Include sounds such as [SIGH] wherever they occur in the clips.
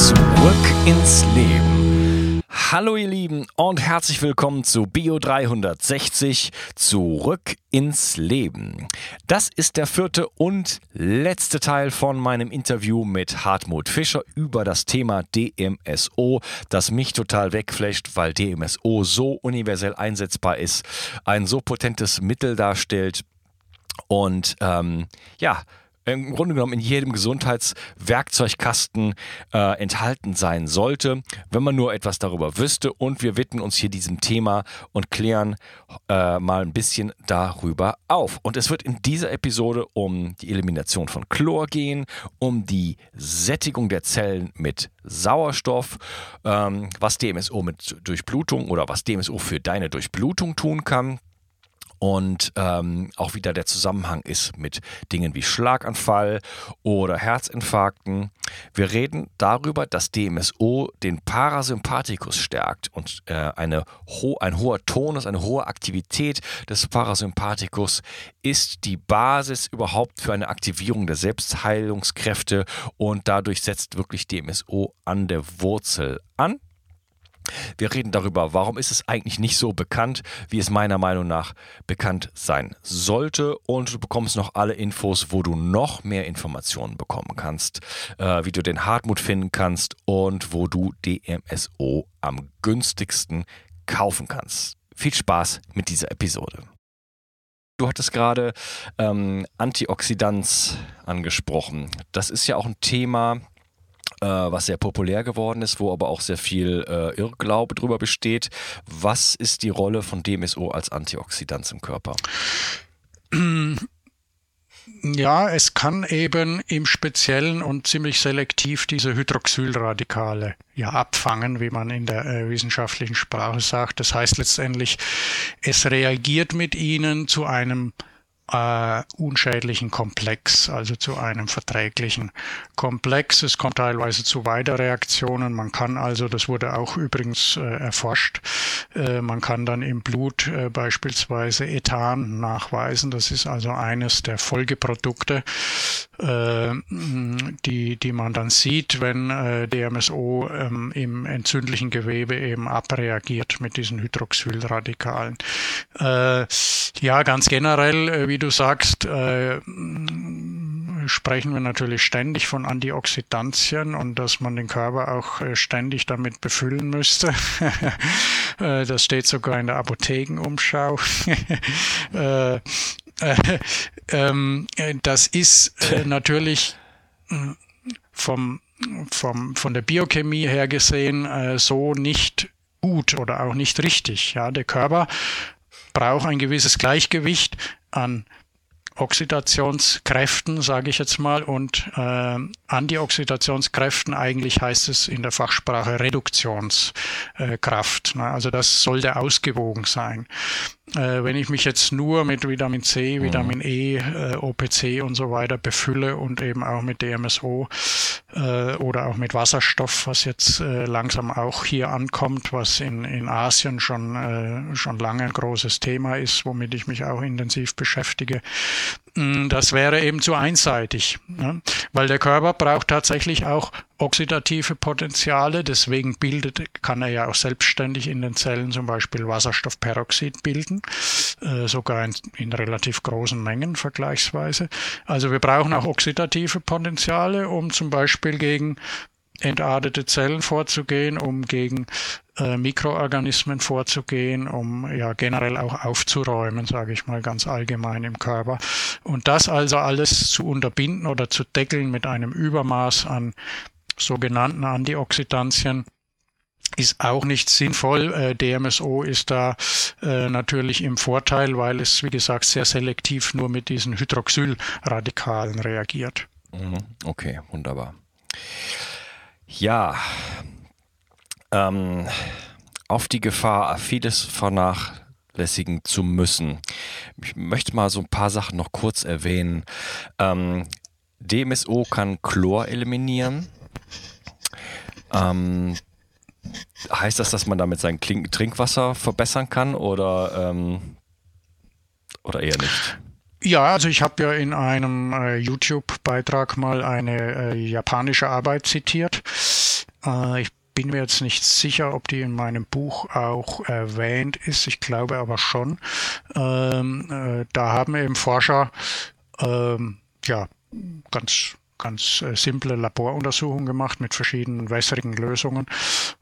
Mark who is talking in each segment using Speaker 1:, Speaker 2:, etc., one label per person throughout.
Speaker 1: Zurück ins Leben. Hallo ihr Lieben und herzlich willkommen zu Bio 360 Zurück ins Leben. Das ist der vierte und letzte Teil von meinem Interview mit Hartmut Fischer über das Thema DMSO, das mich total wegflasht, weil DMSO so universell einsetzbar ist, ein so potentes Mittel darstellt und ähm, ja, im Grunde genommen in jedem Gesundheitswerkzeugkasten äh, enthalten sein sollte, wenn man nur etwas darüber wüsste. Und wir widmen uns hier diesem Thema und klären äh, mal ein bisschen darüber auf. Und es wird in dieser Episode um die Elimination von Chlor gehen, um die Sättigung der Zellen mit Sauerstoff, ähm, was DMSO mit Durchblutung oder was DMSO für deine Durchblutung tun kann und ähm, auch wieder der Zusammenhang ist mit Dingen wie Schlaganfall oder Herzinfarkten. Wir reden darüber, dass DMSO den Parasympathikus stärkt und äh, eine ho ein hoher Tonus, eine hohe Aktivität des Parasympathikus ist die Basis überhaupt für eine Aktivierung der Selbstheilungskräfte und dadurch setzt wirklich DMSO an der Wurzel an. Wir reden darüber, warum ist es eigentlich nicht so bekannt, wie es meiner Meinung nach bekannt sein sollte. Und du bekommst noch alle Infos, wo du noch mehr Informationen bekommen kannst, äh, wie du den Hartmut finden kannst und wo du DMSO am günstigsten kaufen kannst. Viel Spaß mit dieser Episode. Du hattest gerade ähm, Antioxidanz angesprochen. Das ist ja auch ein Thema, äh, was sehr populär geworden ist, wo aber auch sehr viel äh, Irrglaube drüber besteht. Was ist die Rolle von DMSO als Antioxidant im Körper?
Speaker 2: Ja, es kann eben im Speziellen und ziemlich selektiv diese Hydroxylradikale ja abfangen, wie man in der äh, wissenschaftlichen Sprache sagt. Das heißt letztendlich, es reagiert mit ihnen zu einem äh, unschädlichen Komplex, also zu einem verträglichen Komplex. Es kommt teilweise zu Weiterreaktionen. Man kann also, das wurde auch übrigens äh, erforscht, äh, man kann dann im Blut äh, beispielsweise Ethan nachweisen. Das ist also eines der Folgeprodukte, äh, die, die man dann sieht, wenn äh, DMSO ähm, im entzündlichen Gewebe eben abreagiert mit diesen Hydroxylradikalen. ja, ganz generell, wie du sagst, äh, sprechen wir natürlich ständig von Antioxidantien und dass man den Körper auch äh, ständig damit befüllen müsste. [LAUGHS] Äh, das steht sogar in der Apothekenumschau. [LAUGHS] äh, äh, ähm, das ist natürlich vom, vom, von der Biochemie her gesehen so nicht gut oder auch nicht richtig. Ja, der Körper braucht ein gewisses Gleichgewicht an Oxidationskräften, sage ich jetzt mal, und äh, Antioxidationskräften, eigentlich heißt es in der Fachsprache Reduktionskraft. Äh, also das sollte ausgewogen sein. Äh, wenn ich mich jetzt nur mit Vitamin C, mhm. Vitamin E, äh, OPC und so weiter befülle und eben auch mit DMSO äh, oder auch mit Wasserstoff, was jetzt langsam auch hier ankommt, was in, in Asien schon, schon lange ein großes Thema ist, womit ich mich auch intensiv beschäftige, das wäre eben zu einseitig, ne? weil der Körper braucht tatsächlich auch oxidative Potenziale. Deswegen bildet, kann er ja auch selbstständig in den Zellen zum Beispiel Wasserstoffperoxid bilden, äh, sogar in, in, relativ großen Mengen vergleichsweise. Also wir brauchen auch oxidative Potenziale, um zum Beispiel gegen entartete Zellen vorzugehen, um gegen äh, Mikroorganismen vorzugehen, um ja generell auch aufzuräumen, sage ich mal ganz allgemein im Körper. Und das also alles zu unterbinden oder zu deckeln mit einem Übermaß an sogenannten Antioxidantien ist auch nicht sinnvoll. Äh, DMSO ist da äh, natürlich im Vorteil, weil es, wie gesagt, sehr selektiv nur mit diesen Hydroxylradikalen reagiert.
Speaker 1: Mhm. Okay, wunderbar. Ja, ähm, auf die Gefahr, vieles vernachlässigen zu müssen. Ich möchte mal so ein paar Sachen noch kurz erwähnen. Ähm, DMSO kann Chlor eliminieren. Ähm, heißt das, dass man damit sein Trinkwasser verbessern kann oder, ähm, oder eher nicht?
Speaker 2: Ja, also ich habe ja in einem äh, YouTube-Beitrag mal eine äh, japanische Arbeit zitiert. Äh, ich bin mir jetzt nicht sicher, ob die in meinem Buch auch erwähnt ist. Ich glaube aber schon. Ähm, äh, da haben eben Forscher ähm, ja ganz ganz äh, simple Laboruntersuchungen gemacht mit verschiedenen wässrigen Lösungen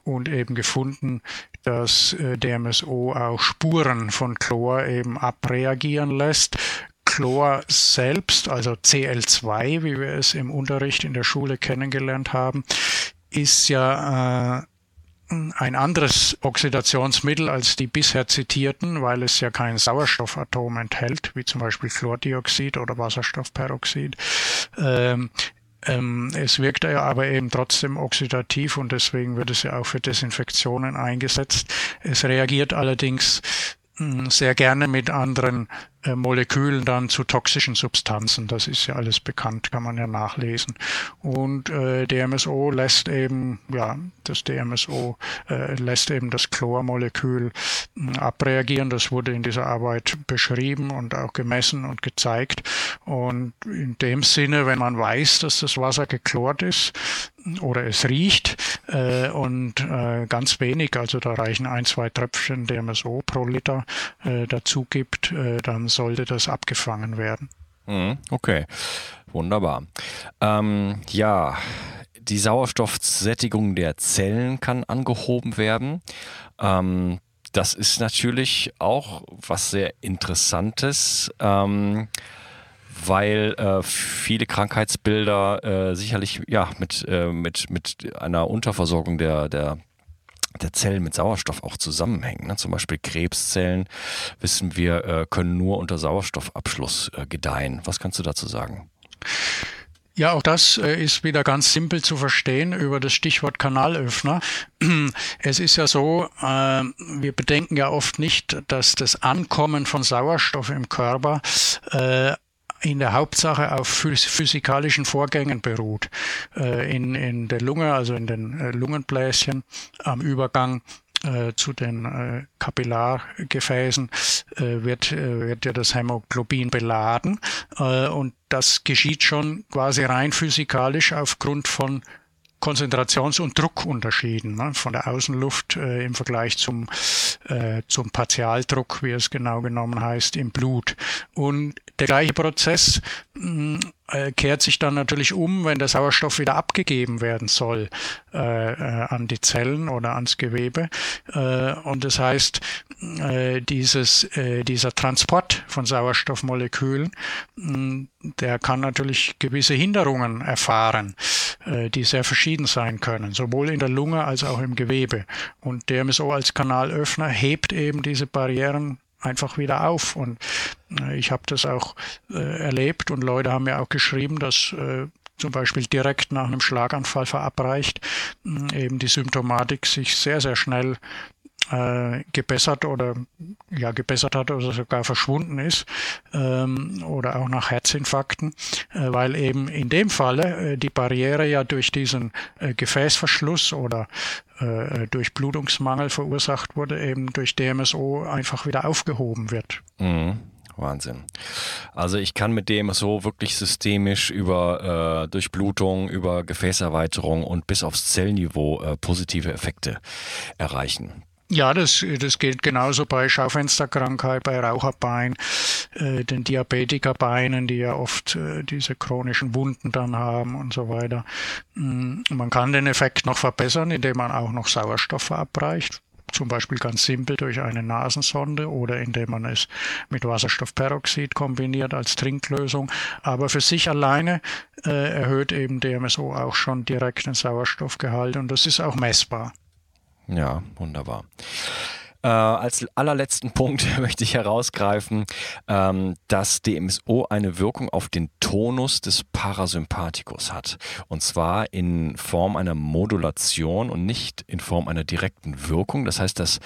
Speaker 2: und eben gefunden, dass äh, DMSO auch Spuren von Chlor eben abreagieren lässt. Chlor selbst, also Cl2, wie wir es im Unterricht in der Schule kennengelernt haben, ist ja äh, ein anderes Oxidationsmittel als die bisher zitierten, weil es ja kein Sauerstoffatom enthält, wie zum Beispiel Chlordioxid oder Wasserstoffperoxid. Ähm, ähm, es wirkt ja aber eben trotzdem oxidativ und deswegen wird es ja auch für Desinfektionen eingesetzt. Es reagiert allerdings sehr gerne mit anderen äh, Molekülen dann zu toxischen Substanzen. Das ist ja alles bekannt, kann man ja nachlesen. Und äh, DMSO lässt eben, ja, das DMSO äh, lässt eben das Chlormolekül äh, abreagieren. Das wurde in dieser Arbeit beschrieben und auch gemessen und gezeigt. Und in dem Sinne, wenn man weiß, dass das Wasser geklort ist, oder es riecht äh, und äh, ganz wenig, also da reichen ein, zwei Tröpfchen DMSO pro Liter äh, dazu gibt, äh, dann sollte das abgefangen werden.
Speaker 1: Mhm, okay, wunderbar. Ähm, ja, die Sauerstoffsättigung der Zellen kann angehoben werden. Ähm, das ist natürlich auch was sehr Interessantes. Ähm, weil äh, viele Krankheitsbilder äh, sicherlich ja mit, äh, mit, mit einer Unterversorgung der, der der Zellen mit Sauerstoff auch zusammenhängen. Ne? Zum Beispiel Krebszellen, wissen wir, äh, können nur unter Sauerstoffabschluss äh, gedeihen. Was kannst du dazu sagen?
Speaker 2: Ja, auch das äh, ist wieder ganz simpel zu verstehen über das Stichwort Kanalöffner. [CLEARS THROAT] Es ist ja so, wir bedenken ja oft nicht, dass das Ankommen von Sauerstoff im Körper in der Hauptsache auf physikalischen Vorgängen beruht. Äh, in, in der Lunge, also in den äh, Lungenbläschen, am Übergang äh, zu den Kapillargefäßen wird, wird ja das Hämoglobin beladen und das geschieht schon quasi rein physikalisch aufgrund von Konzentrations- und Druckunterschieden ne, von der Außenluft äh, im Vergleich zum, äh, zum Partialdruck, wie es genau genommen heißt, im Blut. Und der gleiche Prozess mh, äh, kehrt sich dann natürlich um, wenn der Sauerstoff wieder abgegeben werden soll äh, äh, an die Zellen oder ans Gewebe. Äh, und das heißt, äh, dieses, äh, dieser Transport von Sauerstoffmolekülen, der kann natürlich gewisse Hinderungen erfahren, die sehr verschieden sein können, sowohl in der Lunge als auch im Gewebe. Und der MSO als Kanalöffner hebt eben diese Barrieren einfach wieder auf. Und äh, ich habe das auch äh, erlebt und Leute haben mir auch geschrieben, dass äh, zum Beispiel direkt nach einem Schlaganfall verabreicht, eben die Symptomatik sich sehr, sehr schnell äh, gebessert oder ja gebessert hat oder sogar verschwunden ist ähm, oder auch nach Herzinfarkten, äh, weil eben in dem Falle äh, die Barriere ja durch diesen äh, Gefäßverschluss oder äh, durch Blutungsmangel verursacht wurde, eben durch DMSO einfach wieder aufgehoben wird.
Speaker 1: Mhm. Wahnsinn. Also ich kann mit DMSO wirklich systemisch über äh, Durchblutung, über Gefäßerweiterung und bis aufs Zellniveau äh, positive Effekte erreichen.
Speaker 2: Ja, das, das gilt genauso bei Schaufensterkrankheit, bei Raucherbein, äh, den Diabetikerbeinen, die ja oft äh, diese chronischen Wunden dann haben und so weiter. Mm, man kann den Effekt noch verbessern, indem man auch noch Sauerstoff verabreicht. Zum Beispiel ganz simpel durch eine Nasensonde oder indem man es mit Wasserstoffperoxid kombiniert als Trinklösung. Aber für sich alleine äh, erhöht eben DMSO auch schon direkt den Sauerstoffgehalt und das ist auch messbar.
Speaker 1: Ja, wunderbar. Äh, als allerletzten [LAUGHS] Punkt möchte ich herausgreifen, ähm, dass DMSO eine Wirkung auf den Tonus des Parasympathikus hat. Und zwar in Form einer Modulation und nicht in Form einer direkten Wirkung. Das heißt, das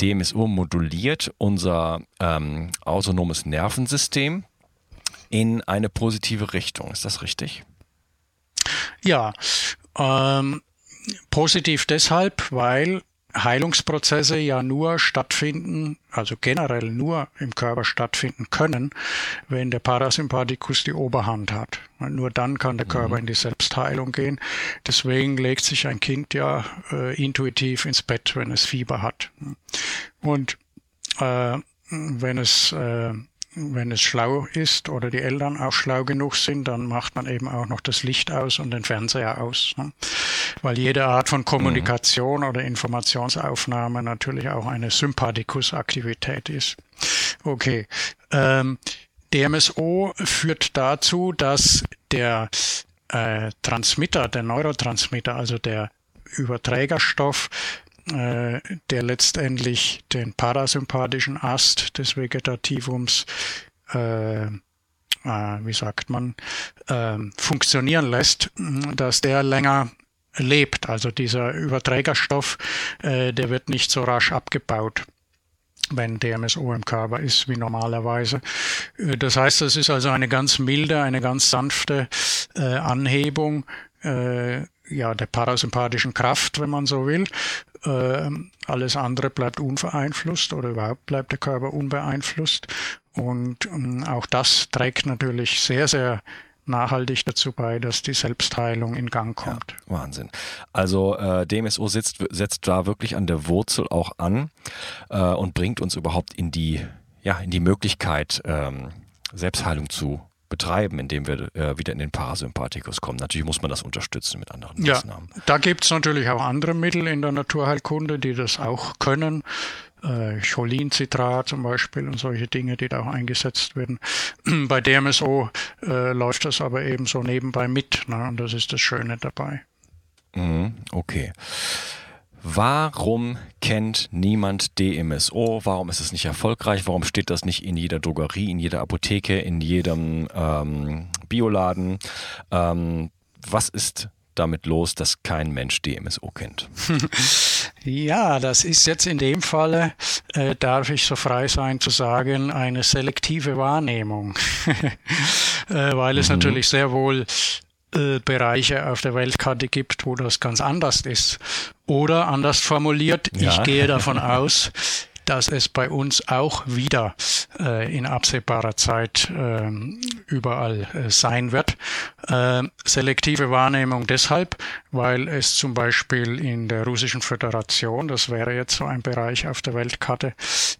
Speaker 1: DMSO moduliert unser ähm, autonomes Nervensystem in eine positive Richtung. Ist das richtig?
Speaker 2: Ja, ähm, positiv deshalb, weil Heilungsprozesse ja nur stattfinden, also generell nur im Körper stattfinden können, wenn der Parasympathikus die Oberhand hat. nur dann kann der Körper mhm. in die Selbstheilung gehen. Deswegen legt sich ein Kind ja äh, intuitiv ins Bett, wenn es Fieber hat. Und äh, wenn es äh, wenn es schlau ist oder die Eltern auch schlau genug sind, dann macht man eben auch noch das Licht aus und den Fernseher aus. Ne? Weil jede Art von Kommunikation mhm. oder Informationsaufnahme natürlich auch eine Sympathikusaktivität ist. Okay. Ähm, DMSO führt dazu, dass der äh, Transmitter, der Neurotransmitter, also der Überträgerstoff, äh, der letztendlich den parasympathischen Ast des Vegetativums äh, äh, wie sagt man, äh, funktionieren lässt, dass der länger lebt. Also dieser Überträgerstoff, äh, der wird nicht so rasch abgebaut wenn DMSO im Körper ist wie normalerweise. Äh, das heißt, es ist also eine ganz milde, eine ganz sanfte äh, Anhebung äh, ja, der parasympathischen Kraft, wenn man so will. Äh, alles andere bleibt unvereinflusst oder überhaupt bleibt der Körper unbeeinflusst. Und ähm, auch das trägt natürlich sehr, sehr nachhaltig dazu bei, dass die Selbstheilung in Gang kommt.
Speaker 1: Ja, Wahnsinn. Also äh, DMSO setzt, setzt da wirklich an der Wurzel auch an äh, und bringt uns überhaupt in die, ja, in die Möglichkeit, ähm, Selbstheilung zu betreiben, indem wir äh, wieder in den Parasympathikus kommen. Natürlich muss man das unterstützen mit anderen Maßnahmen.
Speaker 2: Ja, da gibt es natürlich auch andere Mittel in der Naturheilkunde, die das auch können. Äh, Cholinzitrat zum Beispiel und solche Dinge, die da auch eingesetzt werden. [CLEARS THROAT] Bei DMSO äh, läuft das aber eben so nebenbei mit ne? und das ist das Schöne dabei.
Speaker 1: Mhm, okay. Warum kennt niemand DMSO? Warum ist es nicht erfolgreich? Warum steht das nicht in jeder Drogerie, in jeder Apotheke, in jedem ähm, Bioladen? Ähm, was ist damit los, dass kein Mensch DMSO kennt? [LAUGHS]
Speaker 2: Ja, das ist jetzt in dem Falle, äh, darf ich so frei sein zu sagen, eine selektive Wahrnehmung, [LAUGHS] äh, weil es mhm. natürlich sehr wohl äh, Bereiche auf der Weltkarte gibt, wo das ganz anders ist. Oder anders formuliert, ja. ich gehe davon aus, dass es bei uns auch wieder äh, in absehbarer Zeit äh, überall äh, sein wird. Äh, selektive Wahrnehmung deshalb, weil es zum Beispiel in der Russischen Föderation, das wäre jetzt so ein Bereich auf der Weltkarte,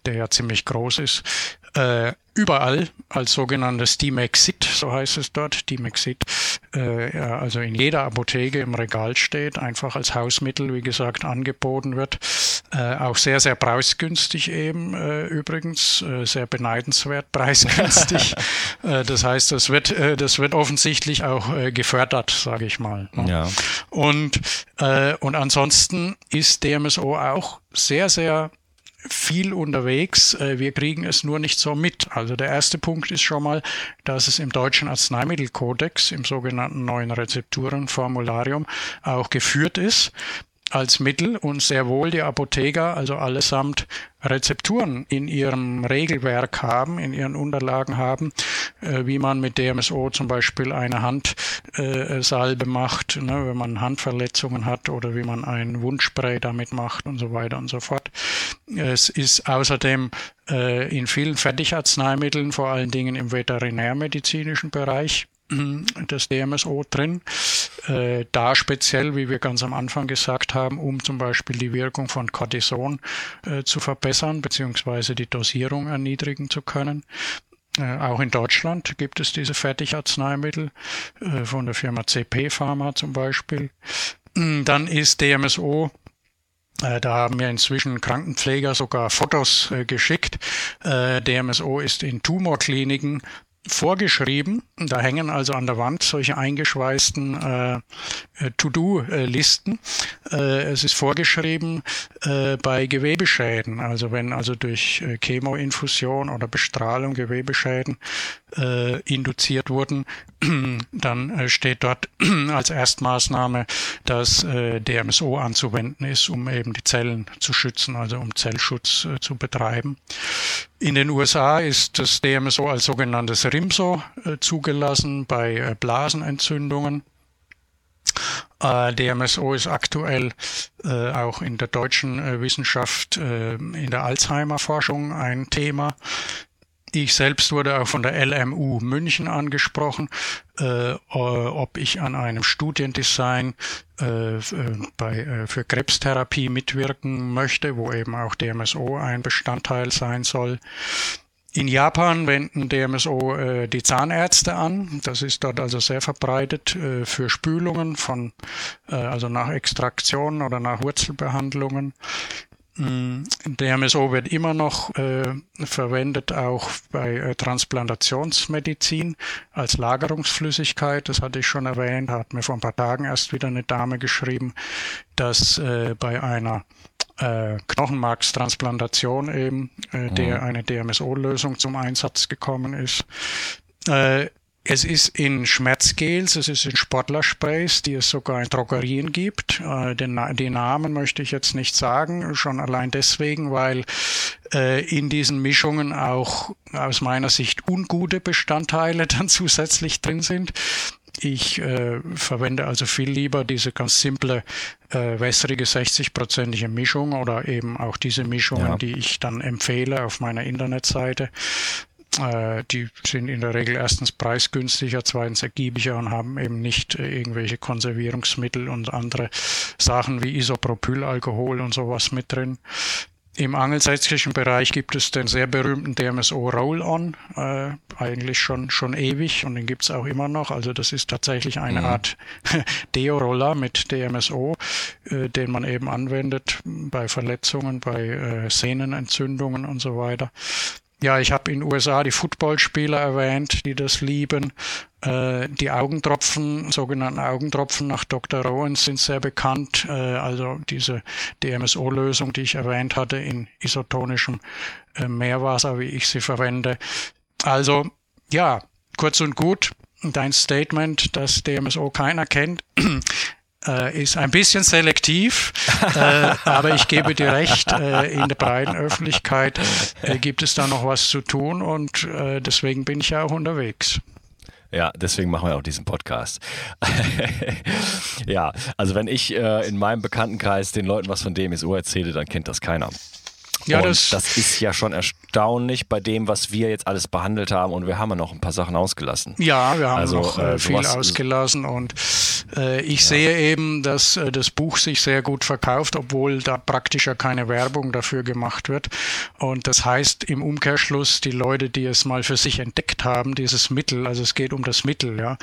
Speaker 2: der ja ziemlich groß ist, äh, überall als sogenanntes Dimexit, so heißt es dort, Dimexit, äh, also in jeder Apotheke im Regal steht, einfach als Hausmittel, wie gesagt, angeboten wird. Äh, auch sehr, sehr preisgünstig eben äh, übrigens, äh, sehr beneidenswert [LAUGHS] preisgünstig. [LAUGHS] Äh, das heißt, das wird, äh, das wird offensichtlich auch gefördert, sage ich mal.
Speaker 1: Ne? Ja.
Speaker 2: Und, und ansonsten ist DMSO auch sehr, sehr viel unterwegs. Äh, wir kriegen es nur nicht so mit. Also der erste Punkt ist schon mal, dass es im deutschen Arzneimittelkodex, im sogenannten neuen Rezepturenformularium, auch geführt ist als Mittel und sehr wohl die Apotheker, also allesamt Rezepturen in ihrem Regelwerk haben, in ihren Unterlagen haben, äh, wie man mit DMSO zum Beispiel eine Handsalbe äh, macht, ne, wenn man Handverletzungen hat oder wie man ein Wundspray damit macht und so weiter und so fort. Es ist außerdem äh, in vielen Fertigarzneimitteln, vor allen Dingen im veterinärmedizinischen Bereich, das DMSO drin. Äh, da speziell, wie wir ganz am Anfang gesagt haben, um zum Beispiel die Wirkung von Cortison äh, zu verbessern beziehungsweise die Dosierung erniedrigen zu können. Äh, auch in Deutschland gibt es diese Fertigarzneimittel von der Firma CP Pharma zum Beispiel. Dann ist DMSO da haben mir inzwischen Krankenpfleger sogar Fotos geschickt. DMSO ist in Tumorkliniken vorgeschrieben. Da hängen also an der Wand solche eingeschweißten äh, äh To-Do-Listen. Äh, es ist vorgeschrieben äh, bei Gewebeschäden, also wenn also durch äh, Chemoinfusion oder Bestrahlung Gewebeschäden äh, induziert wurden, [CLEARS THROAT] dann steht dort [CLEARS THROAT] als Erstmaßnahme, dass DMSO anzuwenden ist, um eben die Zellen zu schützen, also um Zellschutz zu betreiben. In den USA ist das DMSO als sogenanntes RIMSO äh, zugelassen bei äh, Blasenentzündungen. Äh, DMSO ist aktuell äh, auch in der deutschen äh, Wissenschaft äh, in der Alzheimer-Forschung ein Thema. Ich selbst wurde auch von der LMU München angesprochen, äh, ob ich an einem Studiendesign äh, bei, äh, für Krebstherapie mitwirken möchte, wo eben auch DMSO ein Bestandteil sein soll. In Japan wenden DMSO äh, die Zahnärzte an. Das ist dort also sehr verbreitet äh, für Spülungen von, äh, also nach Extraktionen oder nach Wurzelbehandlungen. Mm, der MSO wird immer noch äh, verwendet, auch bei äh, Transplantationsmedizin als Lagerungsflüssigkeit. Das hatte ich schon erwähnt, hat mir vor ein paar Tagen erst wieder eine Dame geschrieben, dass äh, bei einer äh, Knochenmarkstransplantation eben, äh, der mhm. eine DMSO-Lösung zum Einsatz gekommen ist. Äh, es ist in Schmerzgels, es ist in Sportlersprays, die es sogar in Drogerien gibt. Äh, den, die Namen möchte ich jetzt nicht sagen, schon allein deswegen, weil äh, in diesen Mischungen auch aus meiner Sicht ungute Bestandteile [LAUGHS] dann zusätzlich drin sind. Ich äh, verwende also viel lieber diese ganz simple äh, wässrige 60-prozentige Mischung oder eben auch diese Mischungen, ja. die ich dann empfehle auf meiner Internetseite. Äh, die sind in der Regel erstens preisgünstiger, zweitens ergiebiger und haben eben nicht äh, irgendwelche Konservierungsmittel und andere Sachen wie Isopropylalkohol und sowas mit drin. Im angelsächsischen Bereich gibt es den sehr berühmten DMSO Roll-On, äh, eigentlich schon, schon ewig und den gibt's auch immer noch. Also das ist tatsächlich eine mhm. Art [LAUGHS] Deo-Roller mit DMSO, äh, den man eben anwendet bei Verletzungen, bei äh, Sehnenentzündungen und so weiter. Ja, ich habe in USA die Footballspieler erwähnt, die das lieben. Äh, die Augentropfen, sogenannten Augentropfen nach Dr. Rowan sind sehr bekannt. Äh, also diese DMSO-Lösung, die ich erwähnt hatte, in isotonischem äh, Meerwasser, wie ich sie verwende. Also ja, kurz und gut, dein Statement, dass DMSO keiner kennt, äh, ist ein bisschen selektiv, äh, [LAUGHS] aber ich gebe dir recht, äh, in der breiten Öffentlichkeit äh, gibt es da noch was zu tun und äh, deswegen bin ich ja auch unterwegs.
Speaker 1: Ja, deswegen machen wir auch diesen Podcast. [LAUGHS] ja, also wenn ich äh, in meinem Bekanntenkreis den Leuten was von DMSO erzähle, dann kennt das keiner. Ja, das, das, ist ja schon erstaunlich bei dem, was wir jetzt alles behandelt haben und wir haben ja noch ein paar Sachen ausgelassen.
Speaker 2: Ja, wir haben also, noch äh, viel ausgelassen und ich ja. sehe eben, dass äh, das Buch sich sehr gut verkauft, obwohl da praktisch ja keine Werbung dafür gemacht wird. Und das heißt im Umkehrschluss, die Leute, die es mal für sich entdeckt haben, dieses Mittel, also es geht um das Mittel, ja,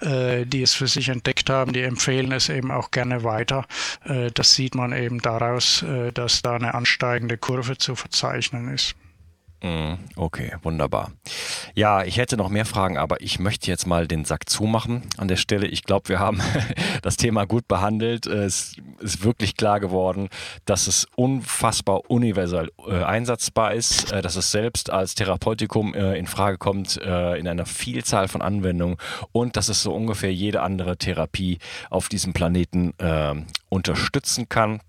Speaker 2: äh, die es für sich entdeckt haben, die empfehlen es eben auch gerne weiter. Äh, das sieht man eben daraus, äh, dass da eine ansteigende Kurve zu verzeichnen ist.
Speaker 1: Mhm, okay, wunderbar. Ja, ich hätte noch mehr Fragen, aber ich möchte jetzt mal den Sack zumachen an der Stelle. Ich glaube, wir haben [LAUGHS] das Thema gut behandelt. Es ist wirklich klar geworden, dass es unfassbar universell äh, einsatzbar ist, äh, dass es selbst als Therapeutikum äh, in Frage kommt äh, in einer Vielzahl von Anwendungen und dass es so ungefähr jede andere Therapie auf diesem Planeten äh, unterstützen kann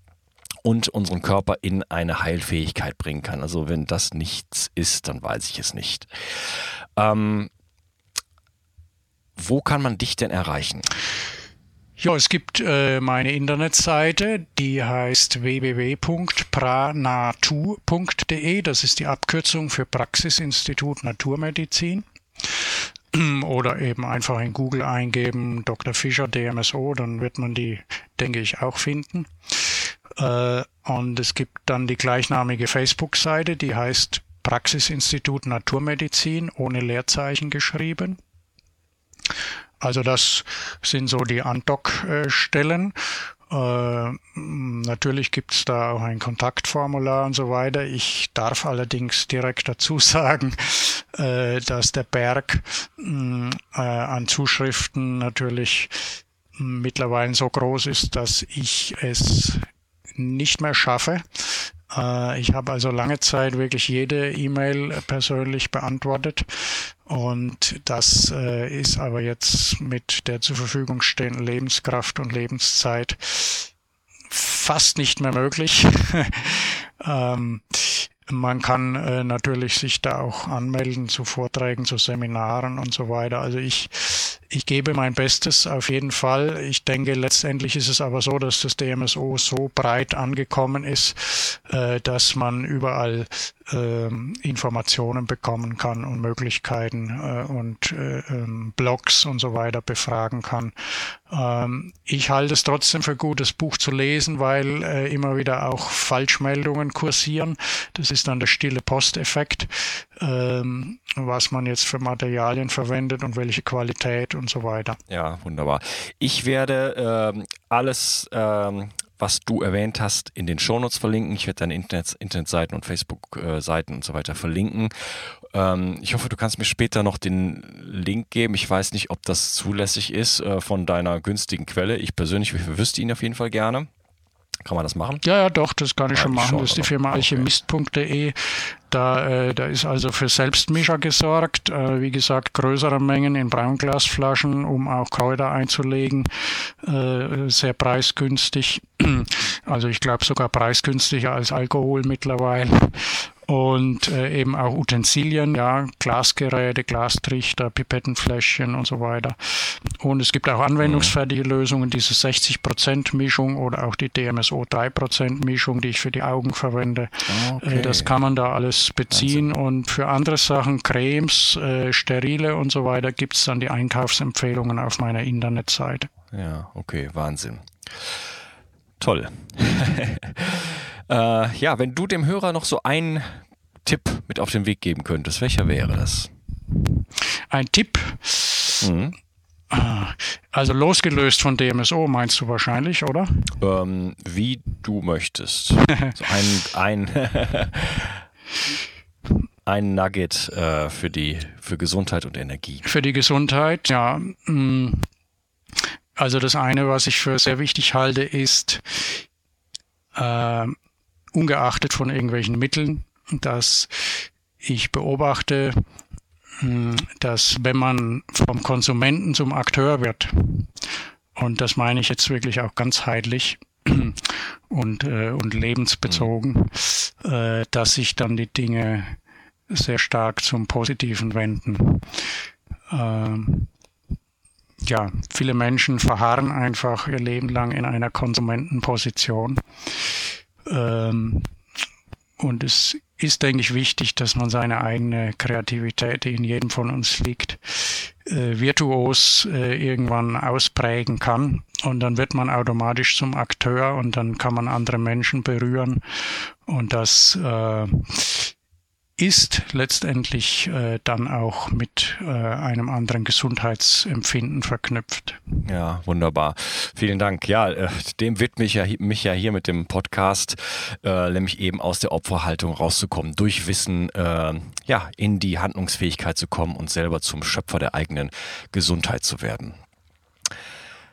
Speaker 1: und unseren Körper in eine Heilfähigkeit bringen kann. Also wenn das nichts ist, dann weiß ich es nicht. Ähm, wo kann man dich denn erreichen?
Speaker 2: Ja, es gibt äh, meine Internetseite, die heißt www.pranatu.de. Das ist die Abkürzung für Praxisinstitut Naturmedizin. [CLEARS THROAT] Oder eben einfach in Google eingeben, Dr. Fischer DMSO, dann wird man die, denke ich, auch finden. Äh, und es gibt dann die gleichnamige Facebook-Seite, die heißt Praxisinstitut Naturmedizin ohne Leerzeichen geschrieben. Also das sind so die Andock-Stellen. Äh, natürlich gibt es da auch ein Kontaktformular und so weiter. Ich darf allerdings direkt dazu [LAUGHS] sagen, äh, dass der Berg äh, an Zuschriften natürlich mittlerweile so groß ist, dass ich es nicht mehr schaffe. Äh, ich habe also lange Zeit wirklich jede E-Mail persönlich beantwortet und das äh, ist aber jetzt mit der zur Verfügung stehenden Lebenskraft und Lebenszeit fast nicht mehr möglich. [LAUGHS] ähm, man kann äh, natürlich sich da auch anmelden zu Vorträgen, zu Seminaren und so weiter. Also ich, ich gebe mein Bestes auf jeden Fall. Ich denke, letztendlich ist es aber so, dass das DMSO so breit angekommen ist, äh, dass man überall äh, Informationen bekommen kann und Möglichkeiten äh, und äh, ähm, Blogs und so weiter befragen kann. Ähm, ich halte es trotzdem für gut, das Buch zu lesen, weil immer wieder auch Falschmeldungen kursieren. Das ist dann der stille Posteffekt, ähm, was man jetzt für Materialien verwendet und welche Qualität und so weiter.
Speaker 1: Ja, wunderbar. Ich werde ähm, alles ähm, was du erwähnt hast, in den Shownotes verlinken. Ich werde deine Internet, Internetseiten und Facebook-Seiten und so weiter verlinken. Ähm, ich hoffe, du kannst mir später noch den Link geben. Ich weiß nicht, ob das zulässig ist äh, von deiner günstigen Quelle. Ich persönlich wüsste ihn auf jeden Fall gerne. Kann man das machen?
Speaker 2: Ja, ja, doch, das kann ich ja, schon machen. Das ist die Firma alchemist.de. Da, äh, da ist also für Selbstmischer gesorgt. Äh, wie gesagt, größere Mengen in Braunglasflaschen, um auch Kräuter einzulegen. Äh, sehr preisgünstig. [CLEARS THROAT] Also ich glaube sogar preisgünstiger als Alkohol mittlerweile und äh, eben auch Utensilien, ja, Glasgeräte, Glastrichter, Pipettenfläschchen und so weiter. Und es gibt auch anwendungsfertige Lösungen, diese 60% Mischung oder auch die DMSO 3% Mischung, die ich für die Augen verwende. Okay. Äh, das kann man da alles beziehen Wahnsinn. und für andere Sachen, Cremes, äh, Sterile und so weiter, gibt es dann die Einkaufsempfehlungen auf meiner Internetseite.
Speaker 1: Ja, okay, Wahnsinn. Toll. [LAUGHS] Äh, ja, wenn du dem Hörer noch so einen Tipp mit auf den Weg geben könntest, welcher wäre das?
Speaker 2: Ein Tipp? Mhm. Also losgelöst von DMSO meinst du wahrscheinlich, oder?
Speaker 1: Ähm, wie du möchtest. [LAUGHS] so ein, ein, [LAUGHS] ein Nugget äh, für die für Gesundheit und Energie.
Speaker 2: Für die Gesundheit, ja. Mm. Also das eine, was ich für sehr wichtig halte, ist äh, ungeachtet von irgendwelchen Mitteln, dass ich beobachte, hm, dass wenn man vom Konsumenten zum Akteur wird, und das meine ich jetzt wirklich auch ganzheitlich [CLEARS THROAT] und, äh, und lebensbezogen, äh, dass sich dann die Dinge sehr stark zum Positiven wenden. Ähm, ja, viele Menschen verharren einfach ihr Leben lang in einer Konsumentenposition. Ähm, und es ist, denke ich, wichtig, dass man seine eigene Kreativität, die in jedem von uns liegt, äh, virtuos äh, irgendwann ausprägen kann. Und dann wird man automatisch zum Akteur und dann kann man andere Menschen berühren. Und das äh, ist letztendlich äh, dann auch mit äh, einem anderen Gesundheitsempfinden verknüpft.
Speaker 1: Ja, wunderbar. Vielen Dank. Ja, äh, dem widme ich ja, mich ja hier mit dem Podcast, äh, nämlich eben aus der Opferhaltung rauszukommen, durch Wissen äh, ja, in die Handlungsfähigkeit zu kommen und selber zum Schöpfer der eigenen Gesundheit zu werden.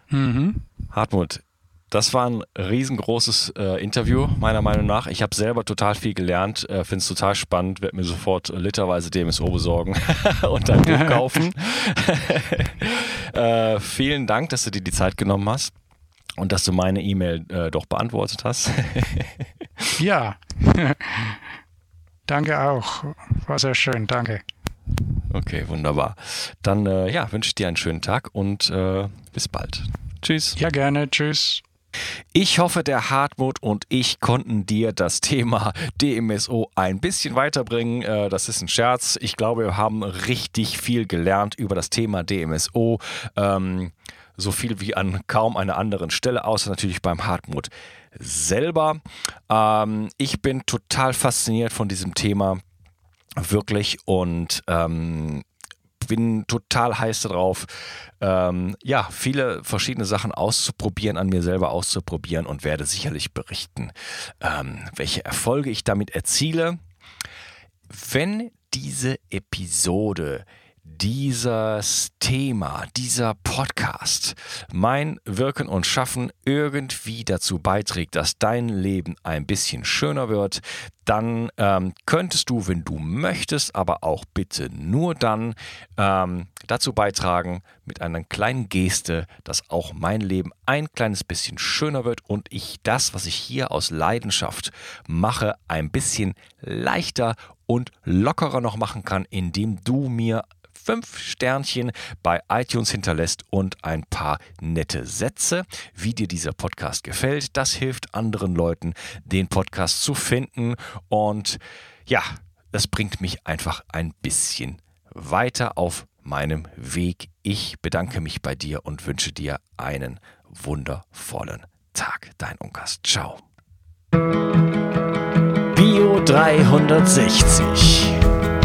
Speaker 1: Mhm. Hartmut, das war ein riesengroßes äh, Interview, meiner Meinung nach. Ich habe selber total viel gelernt, äh, finde es total spannend, werde mir sofort literweise DMSO besorgen [LAUGHS] und ein Buch kaufen. [LAUGHS] äh, vielen Dank, dass du dir die Zeit genommen hast und dass du meine E-Mail äh, doch beantwortet hast. [LAUGHS]
Speaker 2: ja, danke auch. War sehr schön, danke.
Speaker 1: Okay, wunderbar. Dann äh, ja, wünsche ich dir einen schönen Tag und äh, bis bald. Tschüss.
Speaker 2: Ja, gerne. Tschüss.
Speaker 1: Ich hoffe, der Hartmut und ich konnten dir das Thema [LAUGHS] DMSO ein bisschen weiterbringen. Äh, das ist ein Scherz. Ich glaube, wir haben richtig viel gelernt über das Thema DMSO. Ähm, so viel wie an kaum einer anderen Stelle, außer natürlich beim Hartmut selber. Ähm, ich bin total fasziniert von diesem Thema. Wirklich. Und ähm, bin total heiß darauf, ähm, ja, viele verschiedene Sachen auszuprobieren, an mir selber auszuprobieren und werde sicherlich berichten, ähm, welche Erfolge ich damit erziele. Wenn diese Episode dieses Thema, dieser Podcast, mein Wirken und Schaffen irgendwie dazu beiträgt, dass dein Leben ein bisschen schöner wird, dann ähm, könntest du, wenn du möchtest, aber auch bitte nur dann ähm, dazu beitragen mit einer kleinen Geste, dass auch mein Leben ein kleines bisschen schöner wird und ich das, was ich hier aus Leidenschaft mache, ein bisschen leichter und lockerer noch machen kann, indem du mir fünf Sternchen bei iTunes hinterlässt und ein paar nette Sätze, wie dir dieser Podcast gefällt. Das hilft anderen Leuten, den Podcast zu finden. Und ja, das bringt mich einfach ein bisschen weiter auf meinem Weg. Ich bedanke mich bei dir und wünsche dir einen wundervollen Tag. Dein Unkas. Ciao. Bio 360